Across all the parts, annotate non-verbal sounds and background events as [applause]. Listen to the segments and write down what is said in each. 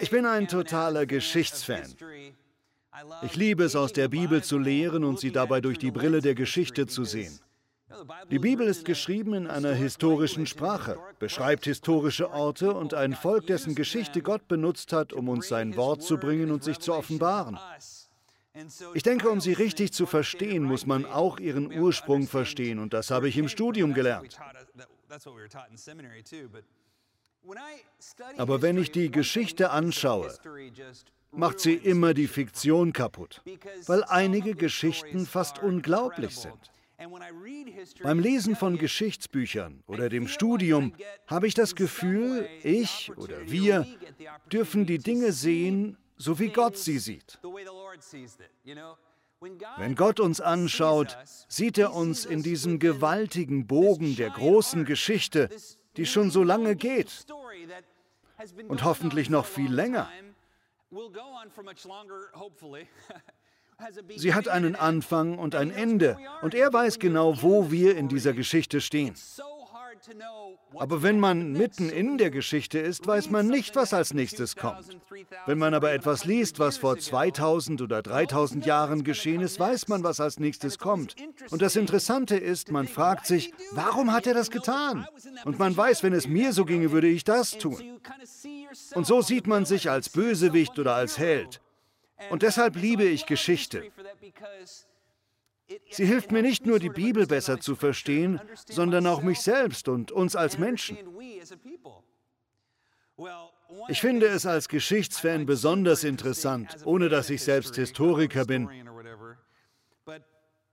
Ich bin ein totaler Geschichtsfan. Ich liebe es, aus der Bibel zu lehren und sie dabei durch die Brille der Geschichte zu sehen. Die Bibel ist geschrieben in einer historischen Sprache, beschreibt historische Orte und ein Volk, dessen Geschichte Gott benutzt hat, um uns sein Wort zu bringen und sich zu offenbaren. Ich denke, um sie richtig zu verstehen, muss man auch ihren Ursprung verstehen und das habe ich im Studium gelernt. Aber wenn ich die Geschichte anschaue, macht sie immer die Fiktion kaputt, weil einige Geschichten fast unglaublich sind. Beim Lesen von Geschichtsbüchern oder dem Studium habe ich das Gefühl, ich oder wir dürfen die Dinge sehen, so wie Gott sie sieht. Wenn Gott uns anschaut, sieht er uns in diesem gewaltigen Bogen der großen Geschichte, die schon so lange geht und hoffentlich noch viel länger. [laughs] Sie hat einen Anfang und ein Ende und er weiß genau, wo wir in dieser Geschichte stehen. Aber wenn man mitten in der Geschichte ist, weiß man nicht, was als nächstes kommt. Wenn man aber etwas liest, was vor 2000 oder 3000 Jahren geschehen ist, weiß man, was als nächstes kommt. Und das Interessante ist, man fragt sich, warum hat er das getan? Und man weiß, wenn es mir so ginge, würde ich das tun. Und so sieht man sich als Bösewicht oder als Held. Und deshalb liebe ich Geschichte. Sie hilft mir nicht nur, die Bibel besser zu verstehen, sondern auch mich selbst und uns als Menschen. Ich finde es als Geschichtsfan besonders interessant, ohne dass ich selbst Historiker bin,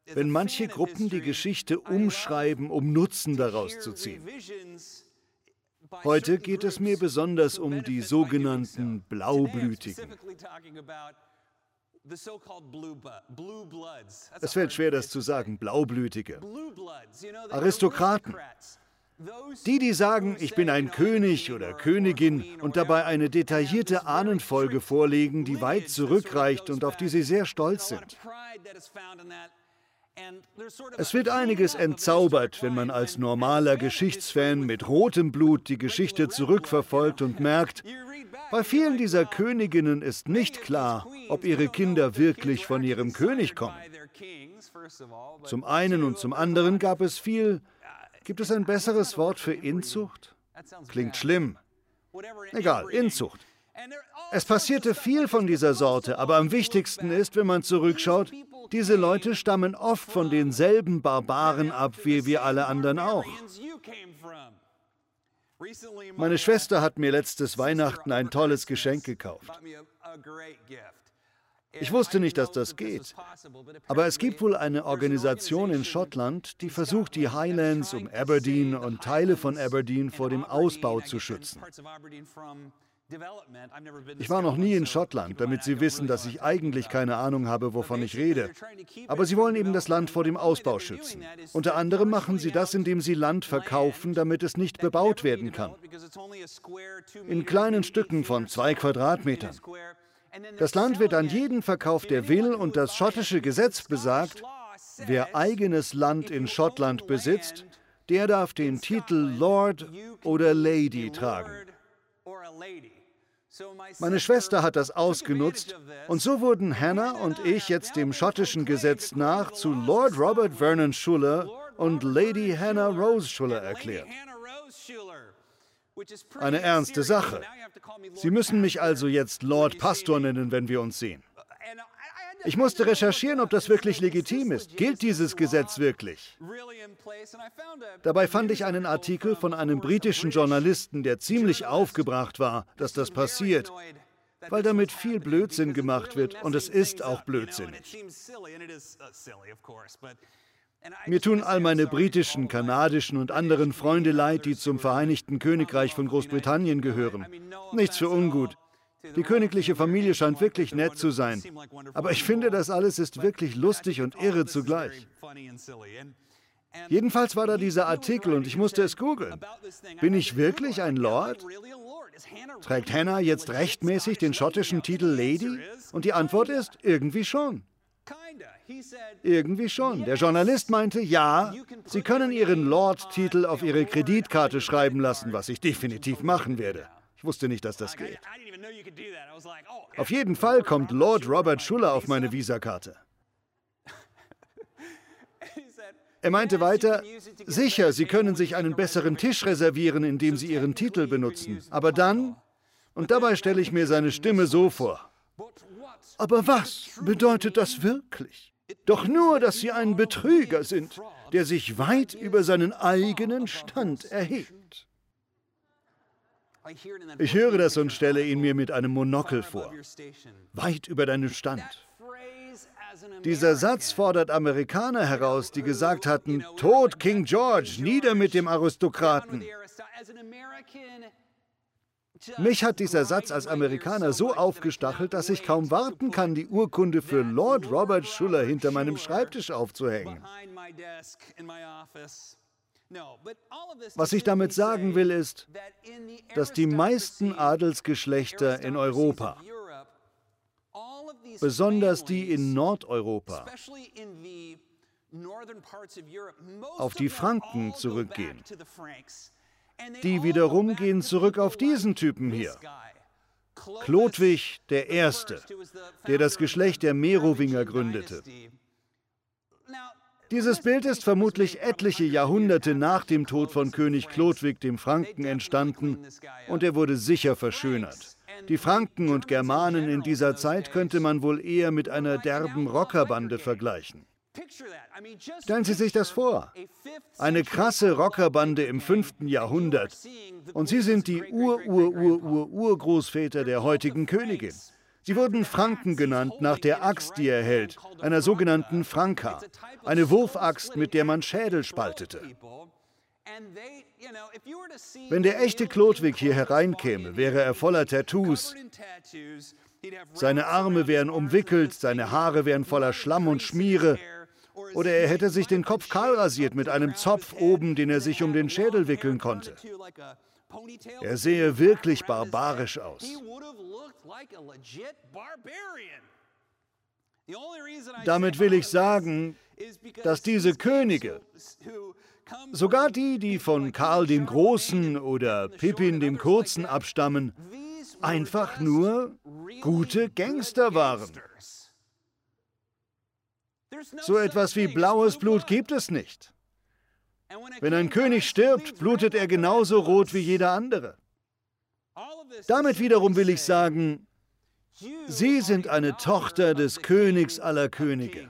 wenn manche Gruppen die Geschichte umschreiben, um Nutzen daraus zu ziehen. Heute geht es mir besonders um die sogenannten Blaublütigen. Es fällt schwer, das zu sagen, Blaublütige. Aristokraten. Die, die sagen, ich bin ein König oder Königin und dabei eine detaillierte Ahnenfolge vorlegen, die weit zurückreicht und auf die sie sehr stolz sind. Es wird einiges entzaubert, wenn man als normaler Geschichtsfan mit rotem Blut die Geschichte zurückverfolgt und merkt, bei vielen dieser Königinnen ist nicht klar, ob ihre Kinder wirklich von ihrem König kommen. Zum einen und zum anderen gab es viel. Gibt es ein besseres Wort für Inzucht? Klingt schlimm. Egal, Inzucht. Es passierte viel von dieser Sorte, aber am wichtigsten ist, wenn man zurückschaut, diese Leute stammen oft von denselben Barbaren ab, wie wir alle anderen auch. Meine Schwester hat mir letztes Weihnachten ein tolles Geschenk gekauft. Ich wusste nicht, dass das geht. Aber es gibt wohl eine Organisation in Schottland, die versucht, die Highlands um Aberdeen und Teile von Aberdeen vor dem Ausbau zu schützen. Ich war noch nie in Schottland, damit Sie wissen, dass ich eigentlich keine Ahnung habe, wovon ich rede. Aber Sie wollen eben das Land vor dem Ausbau schützen. Unter anderem machen Sie das, indem Sie Land verkaufen, damit es nicht bebaut werden kann. In kleinen Stücken von zwei Quadratmetern. Das Land wird an jeden verkauft, der will, und das schottische Gesetz besagt, wer eigenes Land in Schottland besitzt, der darf den Titel Lord oder Lady tragen. Meine Schwester hat das ausgenutzt und so wurden Hannah und ich jetzt dem schottischen Gesetz nach zu Lord Robert Vernon Schuller und Lady Hannah Rose Schuller erklärt. Eine ernste Sache. Sie müssen mich also jetzt Lord Pastor nennen, wenn wir uns sehen. Ich musste recherchieren, ob das wirklich legitim ist. Gilt dieses Gesetz wirklich? Dabei fand ich einen Artikel von einem britischen Journalisten, der ziemlich aufgebracht war, dass das passiert, weil damit viel Blödsinn gemacht wird und es ist auch blödsinnig. Mir tun all meine britischen, kanadischen und anderen Freunde leid, die zum Vereinigten Königreich von Großbritannien gehören. Nichts für ungut. Die königliche Familie scheint wirklich nett zu sein. Aber ich finde, das alles ist wirklich lustig und irre zugleich. Jedenfalls war da dieser Artikel und ich musste es googeln. Bin ich wirklich ein Lord? Trägt Hannah jetzt rechtmäßig den schottischen Titel Lady? Und die Antwort ist, irgendwie schon. Irgendwie schon. Der Journalist meinte, ja, Sie können Ihren Lord-Titel auf Ihre Kreditkarte schreiben lassen, was ich definitiv machen werde. Ich wusste nicht, dass das geht. Auf jeden Fall kommt Lord Robert Schuller auf meine Visakarte. [laughs] Er meinte weiter, sicher, Sie können sich einen besseren Tisch reservieren, indem Sie Ihren Titel benutzen. Aber dann, und dabei stelle ich mir seine Stimme so vor. Aber was bedeutet das wirklich? Doch nur, dass Sie ein Betrüger sind, der sich weit über seinen eigenen Stand erhebt. Ich höre das und stelle ihn mir mit einem Monokel vor. Weit über deinen Stand. Dieser Satz fordert Amerikaner heraus, die gesagt hatten, Tod King George, nieder mit dem Aristokraten. Mich hat dieser Satz als Amerikaner so aufgestachelt, dass ich kaum warten kann, die Urkunde für Lord Robert Schuller hinter meinem Schreibtisch aufzuhängen. Was ich damit sagen will, ist, dass die meisten Adelsgeschlechter in Europa, besonders die in Nordeuropa, auf die Franken zurückgehen. Die wiederum gehen zurück auf diesen Typen hier. Chlodwig der Erste, der das Geschlecht der Merowinger gründete. Dieses Bild ist vermutlich etliche Jahrhunderte nach dem Tod von König Chlodwig dem Franken entstanden und er wurde sicher verschönert. Die Franken und Germanen in dieser Zeit könnte man wohl eher mit einer derben Rockerbande vergleichen. Stellen Sie sich das vor. Eine krasse Rockerbande im 5. Jahrhundert. Und Sie sind die Ur-Ur-Ur-Ur-Urgroßväter der heutigen Königin. Sie wurden Franken genannt nach der Axt, die er hält, einer sogenannten Franka, eine Wurfaxt, mit der man Schädel spaltete. Wenn der echte Chlodwig hier hereinkäme, wäre er voller Tattoos. Seine Arme wären umwickelt, seine Haare wären voller Schlamm und Schmiere. Oder er hätte sich den Kopf kahl rasiert mit einem Zopf oben, den er sich um den Schädel wickeln konnte. Er sehe wirklich barbarisch aus. Damit will ich sagen, dass diese Könige, sogar die, die von Karl dem Großen oder Pippin dem Kurzen abstammen, einfach nur gute Gangster waren. So etwas wie blaues Blut gibt es nicht. Wenn ein König stirbt, blutet er genauso rot wie jeder andere. Damit wiederum will ich sagen, Sie sind eine Tochter des Königs aller Könige.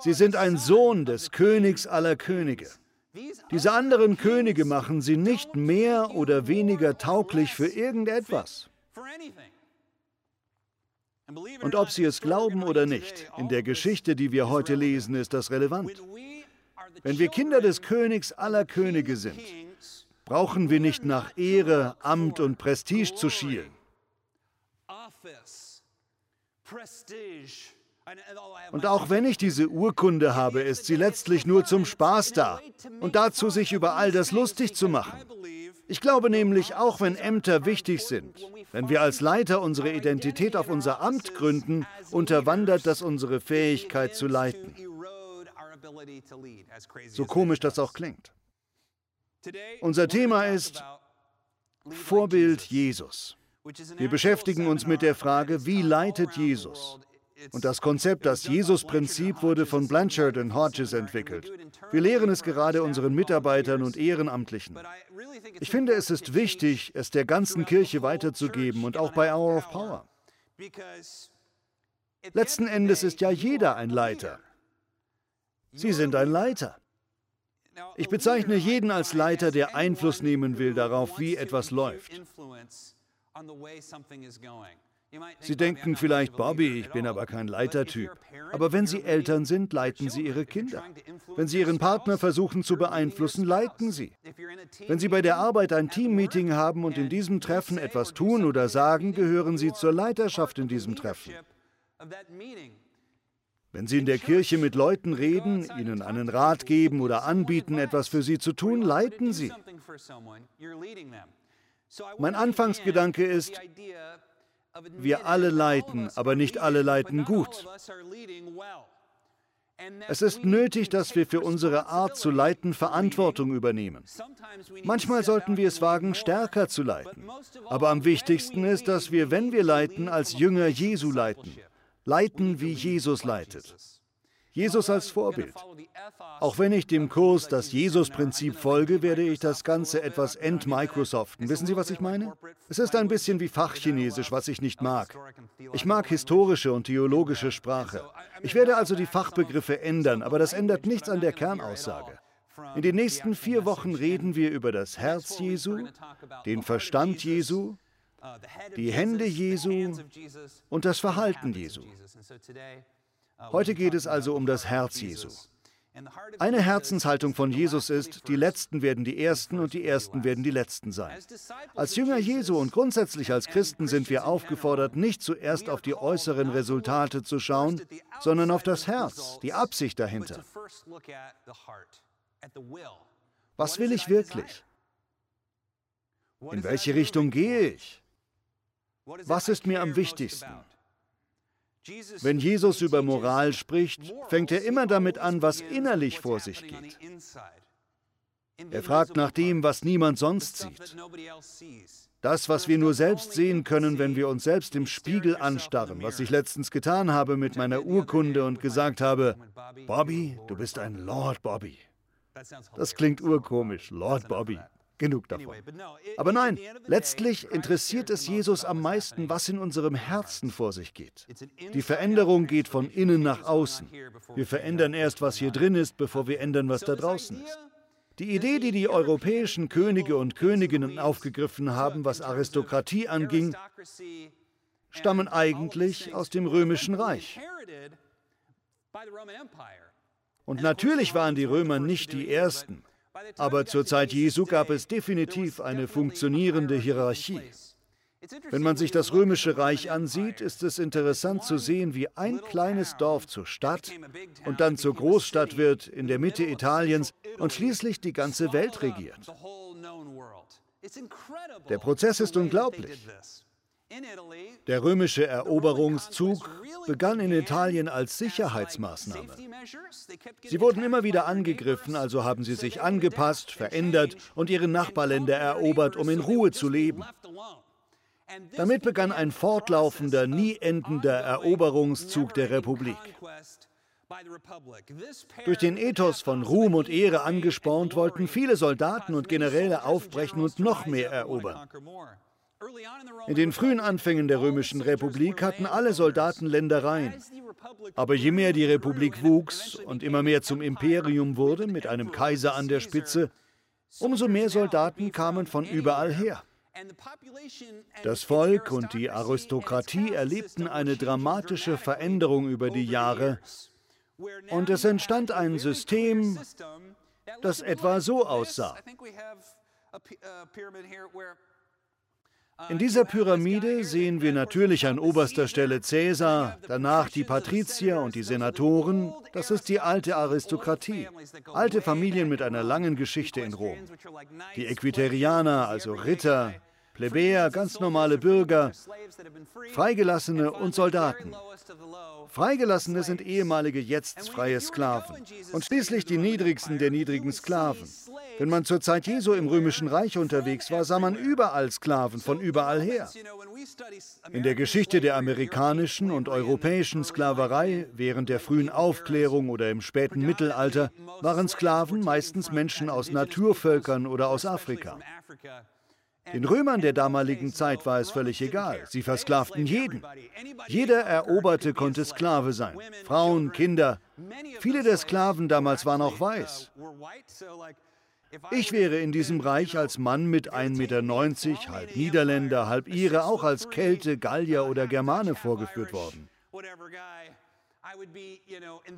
Sie sind ein Sohn des Königs aller Könige. Diese anderen Könige machen sie nicht mehr oder weniger tauglich für irgendetwas. Und ob Sie es glauben oder nicht, in der Geschichte, die wir heute lesen, ist das relevant. Wenn wir Kinder des Königs aller Könige sind, brauchen wir nicht nach Ehre, Amt und Prestige zu schielen. Und auch wenn ich diese Urkunde habe, ist sie letztlich nur zum Spaß da und dazu, sich über all das lustig zu machen. Ich glaube nämlich, auch wenn Ämter wichtig sind, wenn wir als Leiter unsere Identität auf unser Amt gründen, unterwandert das unsere Fähigkeit zu leiten. So komisch das auch klingt. Unser Thema ist Vorbild Jesus. Wir beschäftigen uns mit der Frage, wie leitet Jesus? Und das Konzept, das Jesus-Prinzip, wurde von Blanchard und Hodges entwickelt. Wir lehren es gerade unseren Mitarbeitern und Ehrenamtlichen. Ich finde, es ist wichtig, es der ganzen Kirche weiterzugeben und auch bei Hour of Power. Letzten Endes ist ja jeder ein Leiter. Sie sind ein Leiter. Ich bezeichne jeden als Leiter, der Einfluss nehmen will darauf, wie etwas läuft. Sie denken vielleicht, Bobby, ich bin aber kein Leitertyp. Aber wenn Sie Eltern sind, leiten Sie Ihre Kinder. Wenn Sie Ihren Partner versuchen zu beeinflussen, leiten Sie. Wenn Sie bei der Arbeit ein Teammeeting haben und in diesem Treffen etwas tun oder sagen, gehören Sie zur Leiterschaft in diesem Treffen. Wenn Sie in der Kirche mit Leuten reden, ihnen einen Rat geben oder anbieten, etwas für sie zu tun, leiten Sie. Mein Anfangsgedanke ist, wir alle leiten, aber nicht alle leiten gut. Es ist nötig, dass wir für unsere Art zu leiten Verantwortung übernehmen. Manchmal sollten wir es wagen, stärker zu leiten. Aber am wichtigsten ist, dass wir, wenn wir leiten, als Jünger Jesu leiten. Leiten, wie Jesus leitet. Jesus als Vorbild. Auch wenn ich dem Kurs das Jesus-Prinzip folge, werde ich das Ganze etwas entmicrosoften. Wissen Sie, was ich meine? Es ist ein bisschen wie Fachchinesisch, was ich nicht mag. Ich mag historische und theologische Sprache. Ich werde also die Fachbegriffe ändern, aber das ändert nichts an der Kernaussage. In den nächsten vier Wochen reden wir über das Herz Jesu, den Verstand Jesu, die Hände Jesu und das Verhalten Jesu. Heute geht es also um das Herz Jesu. Eine Herzenshaltung von Jesus ist, die Letzten werden die Ersten und die Ersten werden die Letzten sein. Als Jünger Jesu und grundsätzlich als Christen sind wir aufgefordert, nicht zuerst auf die äußeren Resultate zu schauen, sondern auf das Herz, die Absicht dahinter. Was will ich wirklich? In welche Richtung gehe ich? Was ist mir am wichtigsten? Wenn Jesus über Moral spricht, fängt er immer damit an, was innerlich vor sich geht. Er fragt nach dem, was niemand sonst sieht. Das, was wir nur selbst sehen können, wenn wir uns selbst im Spiegel anstarren, was ich letztens getan habe mit meiner Urkunde und gesagt habe, Bobby, du bist ein Lord Bobby. Das klingt urkomisch, Lord Bobby. Genug davon. Aber nein, letztlich interessiert es Jesus am meisten, was in unserem Herzen vor sich geht. Die Veränderung geht von innen nach außen. Wir verändern erst, was hier drin ist, bevor wir ändern, was da draußen ist. Die Idee, die die europäischen Könige und Königinnen aufgegriffen haben, was Aristokratie anging, stammen eigentlich aus dem römischen Reich. Und natürlich waren die Römer nicht die Ersten. Aber zur Zeit Jesu gab es definitiv eine funktionierende Hierarchie. Wenn man sich das römische Reich ansieht, ist es interessant zu sehen, wie ein kleines Dorf zur Stadt und dann zur Großstadt wird in der Mitte Italiens und schließlich die ganze Welt regiert. Der Prozess ist unglaublich. Der römische Eroberungszug begann in Italien als Sicherheitsmaßnahme. Sie wurden immer wieder angegriffen, also haben sie sich angepasst, verändert und ihre Nachbarländer erobert, um in Ruhe zu leben. Damit begann ein fortlaufender, nie endender Eroberungszug der Republik. Durch den Ethos von Ruhm und Ehre angespornt, wollten viele Soldaten und Generäle aufbrechen und noch mehr erobern. In den frühen Anfängen der Römischen Republik hatten alle Soldaten Ländereien. Aber je mehr die Republik wuchs und immer mehr zum Imperium wurde, mit einem Kaiser an der Spitze, umso mehr Soldaten kamen von überall her. Das Volk und die Aristokratie erlebten eine dramatische Veränderung über die Jahre und es entstand ein System, das etwa so aussah. In dieser Pyramide sehen wir natürlich an oberster Stelle Cäsar, danach die Patrizier und die Senatoren. Das ist die alte Aristokratie. Alte Familien mit einer langen Geschichte in Rom. Die Equiterianer, also Ritter, Plebejer, ganz normale Bürger, Freigelassene und Soldaten. Freigelassene sind ehemalige jetzt freie Sklaven und schließlich die niedrigsten der niedrigen Sklaven. Wenn man zur Zeit Jesu im Römischen Reich unterwegs war, sah man überall Sklaven von überall her. In der Geschichte der amerikanischen und europäischen Sklaverei während der frühen Aufklärung oder im späten Mittelalter waren Sklaven meistens Menschen aus Naturvölkern oder aus Afrika. Den Römern der damaligen Zeit war es völlig egal. Sie versklavten jeden. Jeder Eroberte konnte Sklave sein. Frauen, Kinder. Viele der Sklaven damals waren auch weiß. Ich wäre in diesem Reich als Mann mit 1,90 Meter, halb Niederländer, halb Ire, auch als Kelte, Gallier oder Germane vorgeführt worden.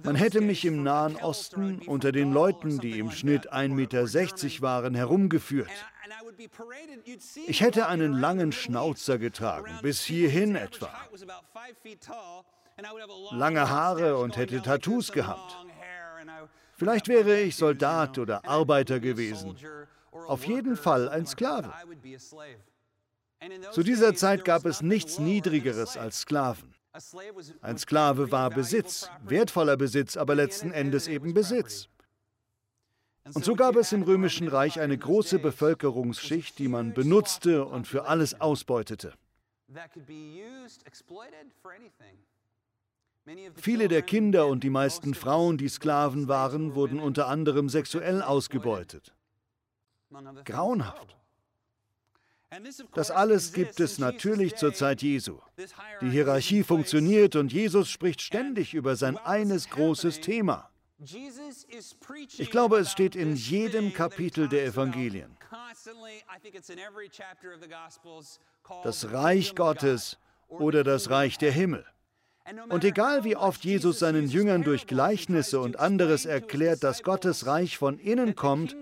Man hätte mich im Nahen Osten unter den Leuten, die im Schnitt 1,60 Meter waren, herumgeführt. Ich hätte einen langen Schnauzer getragen, bis hierhin etwa. Lange Haare und hätte Tattoos gehabt. Vielleicht wäre ich Soldat oder Arbeiter gewesen. Auf jeden Fall ein Sklave. Zu dieser Zeit gab es nichts Niedrigeres als Sklaven. Ein Sklave war Besitz, wertvoller Besitz, aber letzten Endes eben Besitz. Und so gab es im römischen Reich eine große Bevölkerungsschicht, die man benutzte und für alles ausbeutete. Viele der Kinder und die meisten Frauen, die Sklaven waren, wurden unter anderem sexuell ausgebeutet. Grauenhaft. Das alles gibt es natürlich zur Zeit Jesu. Die Hierarchie funktioniert und Jesus spricht ständig über sein eines großes Thema. Ich glaube, es steht in jedem Kapitel der Evangelien. Das Reich Gottes oder das Reich der Himmel. Und egal wie oft Jesus seinen Jüngern durch Gleichnisse und anderes erklärt, dass Gottes Reich von innen kommt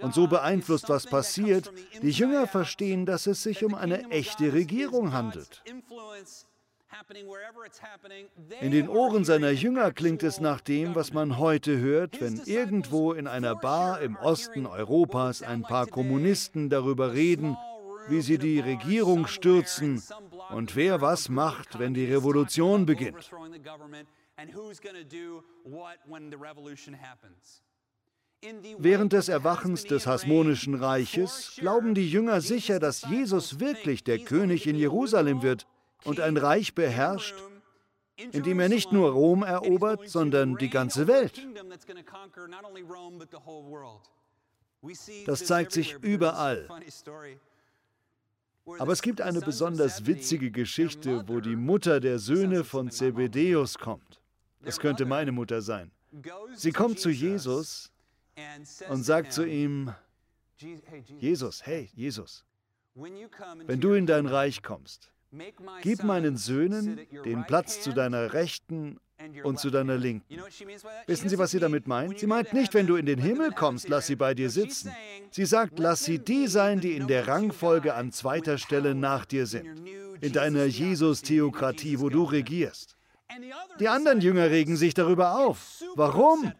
und so beeinflusst, was passiert, die Jünger verstehen, dass es sich um eine echte Regierung handelt. In den Ohren seiner Jünger klingt es nach dem, was man heute hört, wenn irgendwo in einer Bar im Osten Europas ein paar Kommunisten darüber reden, wie sie die Regierung stürzen und wer was macht, wenn die Revolution beginnt. Während des Erwachens des Hasmonischen Reiches glauben die Jünger sicher, dass Jesus wirklich der König in Jerusalem wird und ein Reich beherrscht, in dem er nicht nur Rom erobert, sondern die ganze Welt. Das zeigt sich überall. Aber es gibt eine besonders witzige Geschichte, wo die Mutter der Söhne von Zebedeus kommt. Das könnte meine Mutter sein. Sie kommt zu Jesus und sagt zu ihm, Jesus, hey Jesus, wenn du in dein Reich kommst, gib meinen Söhnen den Platz zu deiner Rechten und zu deiner Linken. Wissen Sie, was sie damit meint? Sie meint nicht, wenn du in den Himmel kommst, lass sie bei dir sitzen. Sie sagt, lass sie die sein, die in der Rangfolge an zweiter Stelle nach dir sind. In deiner Jesus-Theokratie, wo du regierst. Die anderen Jünger regen sich darüber auf. Warum?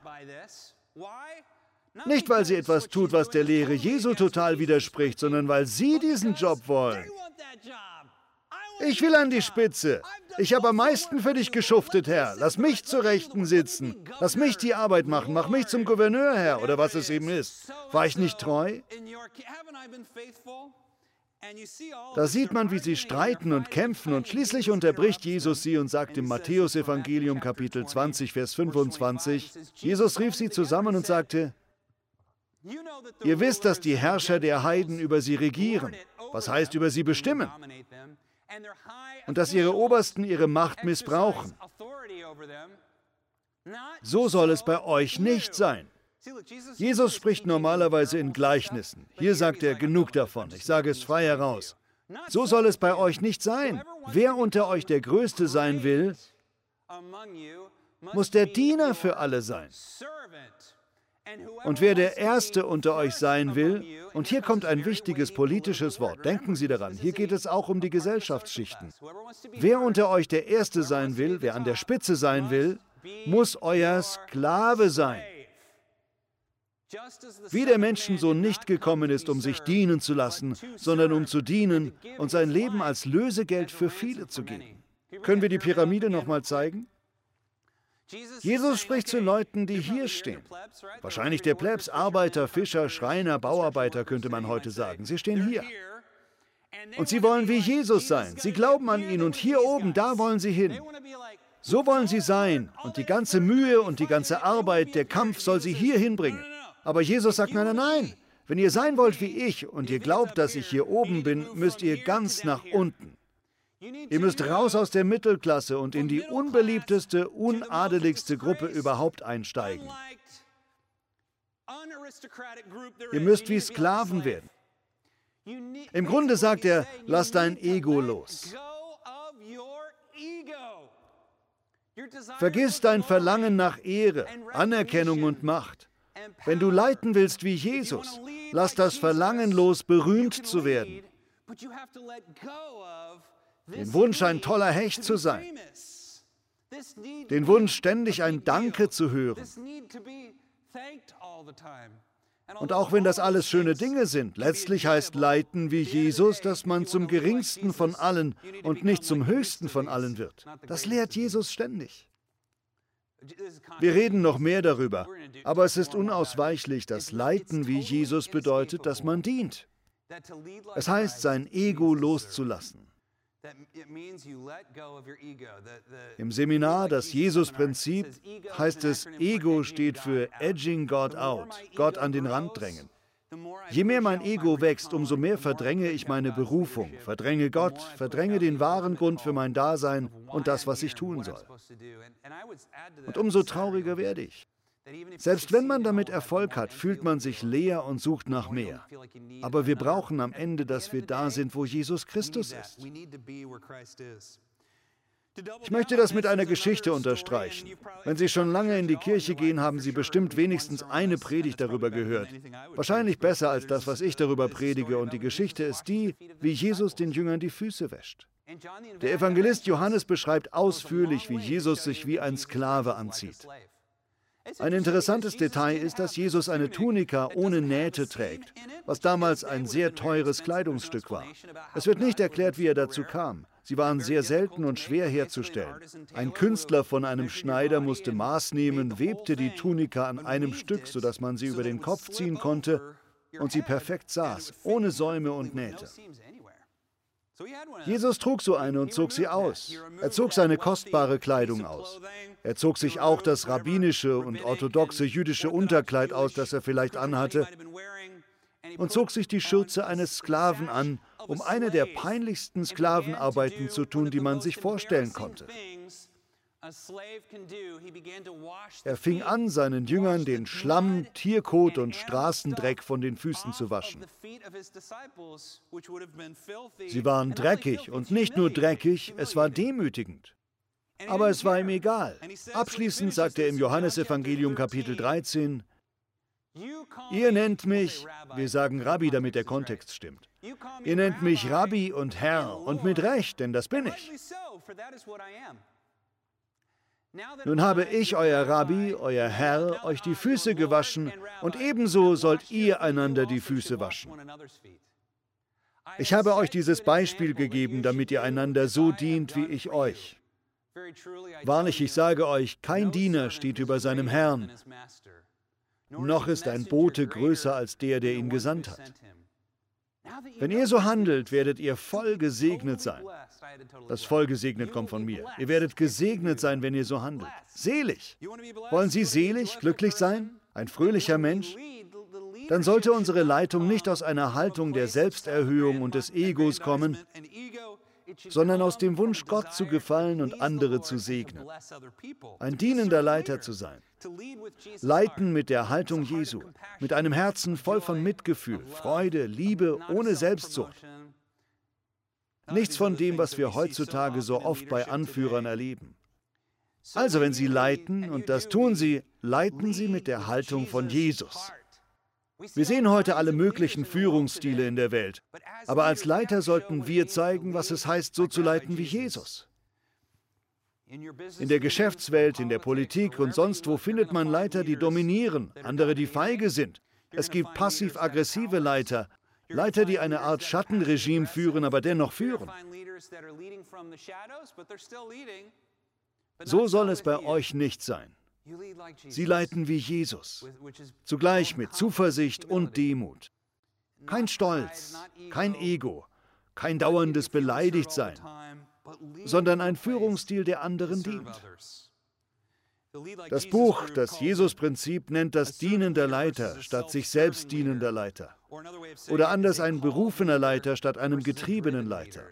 Nicht, weil sie etwas tut, was der Lehre Jesu total widerspricht, sondern weil sie diesen Job wollen. Ich will an die Spitze. Ich habe am meisten für dich geschuftet, Herr. Lass mich zur Rechten sitzen. Lass mich die Arbeit machen. Mach mich zum Gouverneur, Herr, oder was es eben ist. War ich nicht treu? Da sieht man, wie sie streiten und kämpfen und schließlich unterbricht Jesus sie und sagt im Matthäusevangelium Kapitel 20, Vers 25, Jesus rief sie zusammen und sagte, Ihr wisst, dass die Herrscher der Heiden über sie regieren, was heißt über sie bestimmen und dass ihre Obersten ihre Macht missbrauchen. So soll es bei euch nicht sein. Jesus spricht normalerweise in Gleichnissen. Hier sagt er genug davon. Ich sage es frei heraus. So soll es bei euch nicht sein. Wer unter euch der Größte sein will, muss der Diener für alle sein. Und wer der Erste unter euch sein will, und hier kommt ein wichtiges politisches Wort, denken Sie daran, hier geht es auch um die Gesellschaftsschichten. Wer unter euch der Erste sein will, wer an der Spitze sein will, muss euer Sklave sein. Wie der Menschensohn nicht gekommen ist, um sich dienen zu lassen, sondern um zu dienen und sein Leben als Lösegeld für viele zu geben. Können wir die Pyramide nochmal zeigen? Jesus spricht zu Leuten, die hier stehen. Wahrscheinlich der Plebs, Arbeiter, Fischer, Schreiner, Bauarbeiter könnte man heute sagen. Sie stehen hier. Und sie wollen wie Jesus sein. Sie glauben an ihn und hier oben, da wollen sie hin. So wollen sie sein und die ganze Mühe und die ganze Arbeit, der Kampf soll sie hier hinbringen. Aber Jesus sagt, nein, nein, nein. Wenn ihr sein wollt wie ich und ihr glaubt, dass ich hier oben bin, müsst ihr ganz nach unten. Ihr müsst raus aus der Mittelklasse und in die unbeliebteste, unadeligste Gruppe überhaupt einsteigen. Ihr müsst wie Sklaven werden. Im Grunde sagt er, lass dein Ego los. Vergiss dein Verlangen nach Ehre, Anerkennung und Macht. Wenn du leiten willst wie Jesus, lass das Verlangen los, berühmt zu werden den Wunsch, ein toller Hecht zu sein, den Wunsch, ständig ein Danke zu hören. Und auch wenn das alles schöne Dinge sind, letztlich heißt Leiten wie Jesus, dass man zum geringsten von allen und nicht zum höchsten von allen wird. Das lehrt Jesus ständig. Wir reden noch mehr darüber, aber es ist unausweichlich, dass Leiten wie Jesus bedeutet, dass man dient. Es heißt, sein Ego loszulassen. Im Seminar Das Jesus-Prinzip heißt es, Ego steht für Edging God out, Gott an den Rand drängen. Je mehr mein Ego wächst, umso mehr verdränge ich meine Berufung, verdränge Gott, verdränge den wahren Grund für mein Dasein und das, was ich tun soll. Und umso trauriger werde ich. Selbst wenn man damit Erfolg hat, fühlt man sich leer und sucht nach mehr. Aber wir brauchen am Ende, dass wir da sind, wo Jesus Christus ist. Ich möchte das mit einer Geschichte unterstreichen. Wenn Sie schon lange in die Kirche gehen, haben Sie bestimmt wenigstens eine Predigt darüber gehört. Wahrscheinlich besser als das, was ich darüber predige. Und die Geschichte ist die, wie Jesus den Jüngern die Füße wäscht. Der Evangelist Johannes beschreibt ausführlich, wie Jesus sich wie ein Sklave anzieht. Ein interessantes Detail ist, dass Jesus eine Tunika ohne Nähte trägt, was damals ein sehr teures Kleidungsstück war. Es wird nicht erklärt, wie er dazu kam. Sie waren sehr selten und schwer herzustellen. Ein Künstler von einem Schneider musste Maß nehmen, webte die Tunika an einem Stück, sodass man sie über den Kopf ziehen konnte und sie perfekt saß, ohne Säume und Nähte. Jesus trug so eine und zog sie aus. Er zog seine kostbare Kleidung aus. Er zog sich auch das rabbinische und orthodoxe jüdische Unterkleid aus, das er vielleicht anhatte, und zog sich die Schürze eines Sklaven an, um eine der peinlichsten Sklavenarbeiten zu tun, die man sich vorstellen konnte. Er fing an, seinen Jüngern den Schlamm, Tierkot und Straßendreck von den Füßen zu waschen. Sie waren dreckig und nicht nur dreckig, es war demütigend. Aber es war ihm egal. Abschließend sagt er im Johannesevangelium Kapitel 13, Ihr nennt mich, wir sagen Rabbi, damit der Kontext stimmt. Ihr nennt mich Rabbi und Herr und mit Recht, denn das bin ich. Nun habe ich, euer Rabbi, euer Herr, euch die Füße gewaschen und ebenso sollt ihr einander die Füße waschen. Ich habe euch dieses Beispiel gegeben, damit ihr einander so dient, wie ich euch. Wahrlich, ich sage euch, kein Diener steht über seinem Herrn, noch ist ein Bote größer als der, der ihn gesandt hat. Wenn ihr so handelt, werdet ihr voll gesegnet sein. Das voll gesegnet kommt von mir. Ihr werdet gesegnet sein, wenn ihr so handelt. Selig. Wollen Sie selig, glücklich sein? Ein fröhlicher Mensch? Dann sollte unsere Leitung nicht aus einer Haltung der Selbsterhöhung und des Egos kommen, sondern aus dem Wunsch, Gott zu gefallen und andere zu segnen. Ein dienender Leiter zu sein. Leiten mit der Haltung Jesu, mit einem Herzen voll von Mitgefühl, Freude, Liebe, ohne Selbstsucht. Nichts von dem, was wir heutzutage so oft bei Anführern erleben. Also wenn Sie leiten, und das tun Sie, leiten Sie mit der Haltung von Jesus. Wir sehen heute alle möglichen Führungsstile in der Welt, aber als Leiter sollten wir zeigen, was es heißt, so zu leiten wie Jesus. In der Geschäftswelt, in der Politik und sonst wo findet man Leiter, die dominieren, andere, die feige sind. Es gibt passiv-aggressive Leiter, Leiter, die eine Art Schattenregime führen, aber dennoch führen. So soll es bei euch nicht sein. Sie leiten wie Jesus, zugleich mit Zuversicht und Demut. Kein Stolz, kein Ego, kein dauerndes Beleidigtsein, sondern ein Führungsstil, der anderen dient. Das Buch, das Jesus-Prinzip, nennt das dienender Leiter statt sich selbst dienender Leiter. Oder anders ein berufener Leiter statt einem getriebenen Leiter.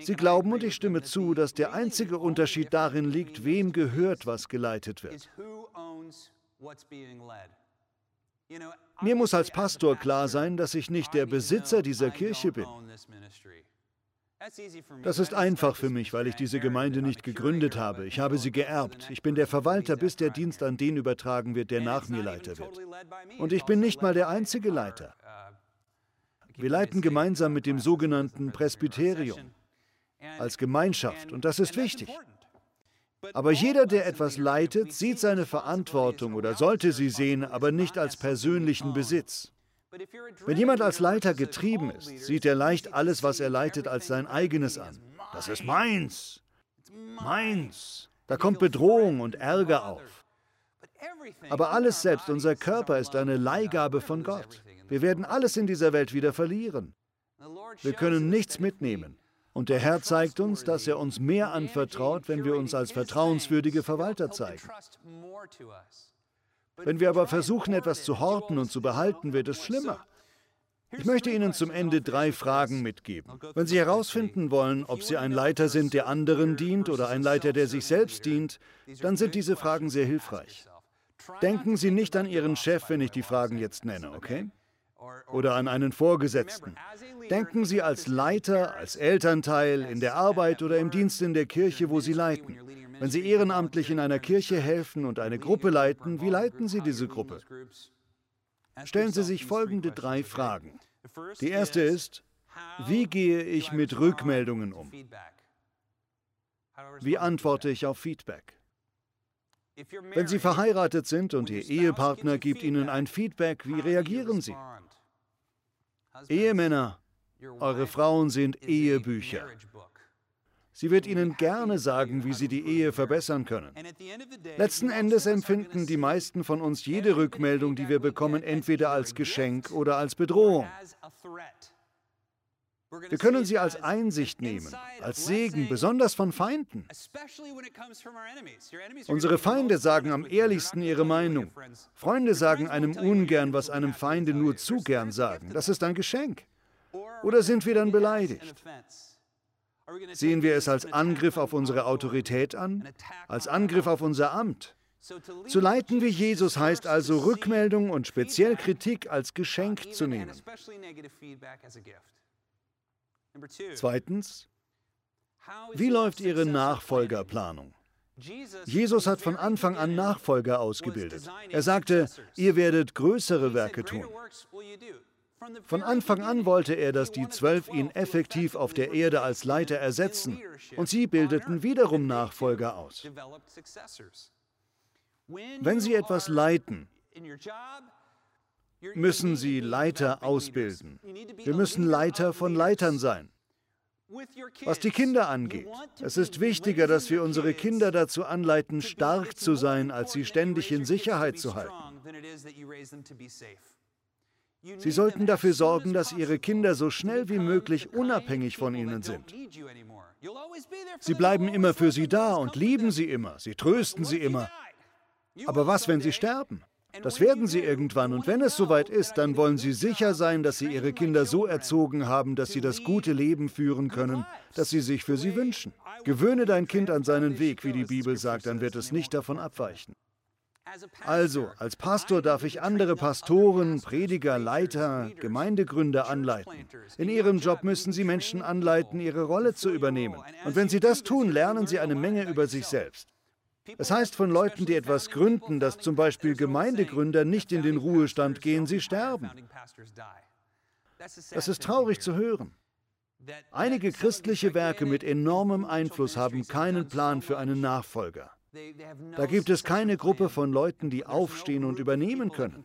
Sie glauben, und ich stimme zu, dass der einzige Unterschied darin liegt, wem gehört, was geleitet wird. Mir muss als Pastor klar sein, dass ich nicht der Besitzer dieser Kirche bin. Das ist einfach für mich, weil ich diese Gemeinde nicht gegründet habe. Ich habe sie geerbt. Ich bin der Verwalter, bis der Dienst an den übertragen wird, der nach mir Leiter wird. Und ich bin nicht mal der einzige Leiter. Wir leiten gemeinsam mit dem sogenannten Presbyterium als Gemeinschaft und das ist wichtig. Aber jeder, der etwas leitet, sieht seine Verantwortung oder sollte sie sehen, aber nicht als persönlichen Besitz. Wenn jemand als Leiter getrieben ist, sieht er leicht alles, was er leitet, als sein eigenes an. Das ist meins. Meins. Da kommt Bedrohung und Ärger auf. Aber alles selbst, unser Körper, ist eine Leihgabe von Gott. Wir werden alles in dieser Welt wieder verlieren. Wir können nichts mitnehmen. Und der Herr zeigt uns, dass er uns mehr anvertraut, wenn wir uns als vertrauenswürdige Verwalter zeigen. Wenn wir aber versuchen, etwas zu horten und zu behalten, wird es schlimmer. Ich möchte Ihnen zum Ende drei Fragen mitgeben. Wenn Sie herausfinden wollen, ob Sie ein Leiter sind, der anderen dient oder ein Leiter, der sich selbst dient, dann sind diese Fragen sehr hilfreich. Denken Sie nicht an Ihren Chef, wenn ich die Fragen jetzt nenne, okay? Oder an einen Vorgesetzten. Denken Sie als Leiter, als Elternteil, in der Arbeit oder im Dienst in der Kirche, wo Sie leiten. Wenn Sie ehrenamtlich in einer Kirche helfen und eine Gruppe leiten, wie leiten Sie diese Gruppe? Stellen Sie sich folgende drei Fragen. Die erste ist, wie gehe ich mit Rückmeldungen um? Wie antworte ich auf Feedback? Wenn Sie verheiratet sind und Ihr Ehepartner gibt Ihnen ein Feedback, wie reagieren Sie? Ehemänner, eure Frauen sind Ehebücher. Sie wird Ihnen gerne sagen, wie Sie die Ehe verbessern können. Letzten Endes empfinden die meisten von uns jede Rückmeldung, die wir bekommen, entweder als Geschenk oder als Bedrohung. Wir können sie als Einsicht nehmen, als Segen, besonders von Feinden. Unsere Feinde sagen am ehrlichsten ihre Meinung. Freunde sagen einem ungern, was einem Feinde nur zu gern sagen. Das ist ein Geschenk. Oder sind wir dann beleidigt? Sehen wir es als Angriff auf unsere Autorität an, als Angriff auf unser Amt? Zu leiten wie Jesus heißt also Rückmeldung und speziell Kritik als Geschenk zu nehmen. Zweitens, wie läuft Ihre Nachfolgerplanung? Jesus hat von Anfang an Nachfolger ausgebildet. Er sagte, ihr werdet größere Werke tun. Von Anfang an wollte er, dass die Zwölf ihn effektiv auf der Erde als Leiter ersetzen, und sie bildeten wiederum Nachfolger aus. Wenn Sie etwas leiten, müssen Sie Leiter ausbilden. Wir müssen Leiter von Leitern sein. Was die Kinder angeht, es ist wichtiger, dass wir unsere Kinder dazu anleiten, stark zu sein, als sie ständig in Sicherheit zu halten. Sie sollten dafür sorgen, dass Ihre Kinder so schnell wie möglich unabhängig von Ihnen sind. Sie bleiben immer für Sie da und lieben Sie immer, Sie trösten Sie immer. Aber was, wenn Sie sterben? Das werden Sie irgendwann und wenn es soweit ist, dann wollen Sie sicher sein, dass Sie Ihre Kinder so erzogen haben, dass sie das gute Leben führen können, das Sie sich für sie wünschen. Gewöhne dein Kind an seinen Weg, wie die Bibel sagt, dann wird es nicht davon abweichen. Also, als Pastor darf ich andere Pastoren, Prediger, Leiter, Gemeindegründer anleiten. In ihrem Job müssen sie Menschen anleiten, ihre Rolle zu übernehmen. Und wenn sie das tun, lernen sie eine Menge über sich selbst. Es heißt von Leuten, die etwas gründen, dass zum Beispiel Gemeindegründer nicht in den Ruhestand gehen, sie sterben. Das ist traurig zu hören. Einige christliche Werke mit enormem Einfluss haben keinen Plan für einen Nachfolger. Da gibt es keine Gruppe von Leuten, die aufstehen und übernehmen können.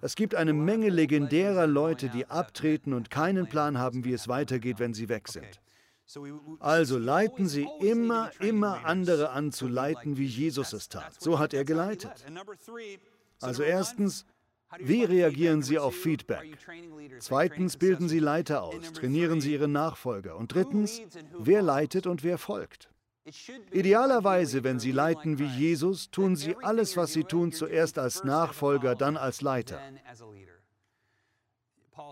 Es gibt eine Menge legendärer Leute, die abtreten und keinen Plan haben, wie es weitergeht, wenn sie weg sind. Also leiten Sie immer, immer andere an zu leiten, wie Jesus es tat. So hat er geleitet. Also erstens, wie reagieren Sie auf Feedback? Zweitens, bilden Sie Leiter aus, trainieren Sie Ihre Nachfolger. Und drittens, wer leitet und wer folgt? Idealerweise, wenn Sie leiten wie Jesus, tun Sie alles, was Sie tun, zuerst als Nachfolger, dann als Leiter.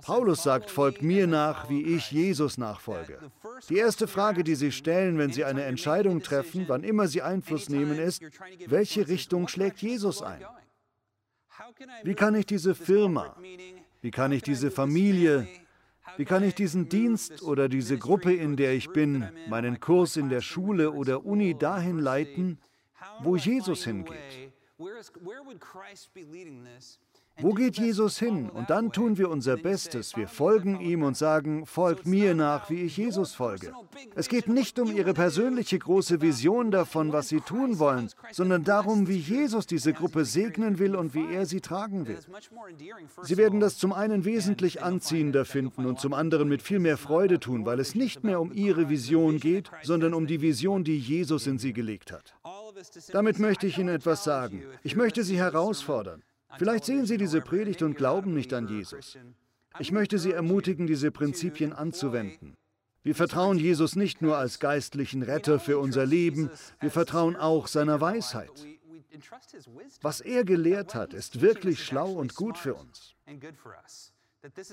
Paulus sagt, folgt mir nach, wie ich Jesus nachfolge. Die erste Frage, die Sie stellen, wenn Sie eine Entscheidung treffen, wann immer Sie Einfluss nehmen, ist, welche Richtung schlägt Jesus ein? Wie kann ich diese Firma, wie kann ich diese Familie, wie kann ich diesen Dienst oder diese Gruppe, in der ich bin, meinen Kurs in der Schule oder Uni dahin leiten, wo Jesus hingeht? Wo geht Jesus hin? Und dann tun wir unser Bestes. Wir folgen ihm und sagen, folgt mir nach, wie ich Jesus folge. Es geht nicht um ihre persönliche große Vision davon, was sie tun wollen, sondern darum, wie Jesus diese Gruppe segnen will und wie er sie tragen will. Sie werden das zum einen wesentlich anziehender finden und zum anderen mit viel mehr Freude tun, weil es nicht mehr um ihre Vision geht, sondern um die Vision, die Jesus in sie gelegt hat. Damit möchte ich Ihnen etwas sagen. Ich möchte Sie herausfordern. Vielleicht sehen Sie diese Predigt und glauben nicht an Jesus. Ich möchte Sie ermutigen, diese Prinzipien anzuwenden. Wir vertrauen Jesus nicht nur als geistlichen Retter für unser Leben, wir vertrauen auch seiner Weisheit. Was er gelehrt hat, ist wirklich schlau und gut für uns.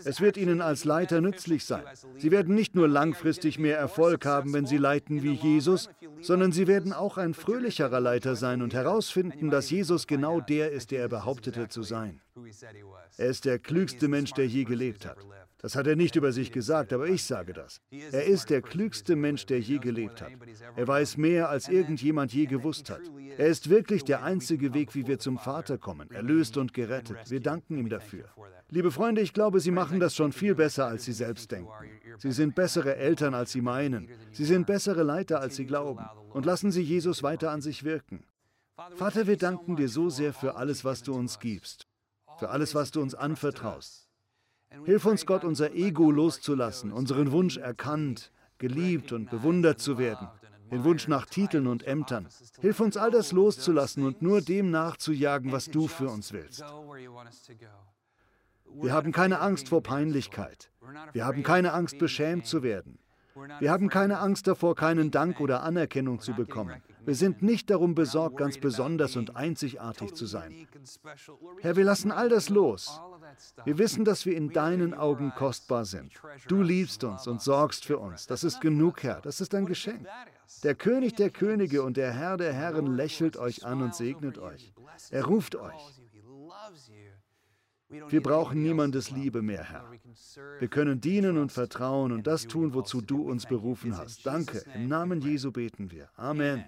Es wird Ihnen als Leiter nützlich sein. Sie werden nicht nur langfristig mehr Erfolg haben, wenn Sie leiten wie Jesus, sondern Sie werden auch ein fröhlicherer Leiter sein und herausfinden, dass Jesus genau der ist, der er behauptete zu sein. Er ist der klügste Mensch, der je gelebt hat. Das hat er nicht über sich gesagt, aber ich sage das. Er ist der klügste Mensch, der je gelebt hat. Er weiß mehr, als irgendjemand je gewusst hat. Er ist wirklich der einzige Weg, wie wir zum Vater kommen, erlöst und gerettet. Wir danken ihm dafür. Liebe Freunde, ich glaube, Sie machen das schon viel besser, als Sie selbst denken. Sie sind bessere Eltern, als Sie meinen. Sie sind bessere Leiter, als Sie glauben. Und lassen Sie Jesus weiter an sich wirken. Vater, wir danken dir so sehr für alles, was du uns gibst, für alles, was du uns anvertraust. Hilf uns, Gott, unser Ego loszulassen, unseren Wunsch erkannt, geliebt und bewundert zu werden, den Wunsch nach Titeln und Ämtern. Hilf uns, all das loszulassen und nur dem nachzujagen, was du für uns willst. Wir haben keine Angst vor Peinlichkeit. Wir haben keine Angst, beschämt zu werden. Wir haben keine Angst davor, keinen Dank oder Anerkennung zu bekommen. Wir sind nicht darum besorgt, ganz besonders und einzigartig zu sein. Herr, wir lassen all das los. Wir wissen, dass wir in deinen Augen kostbar sind. Du liebst uns und sorgst für uns. Das ist genug, Herr. Das ist ein Geschenk. Der König der Könige und der Herr der Herren lächelt euch an und segnet euch. Er ruft euch. Wir brauchen niemandes Liebe mehr, Herr. Wir können dienen und vertrauen und das tun, wozu du uns berufen hast. Danke. Im Namen Jesu beten wir. Amen.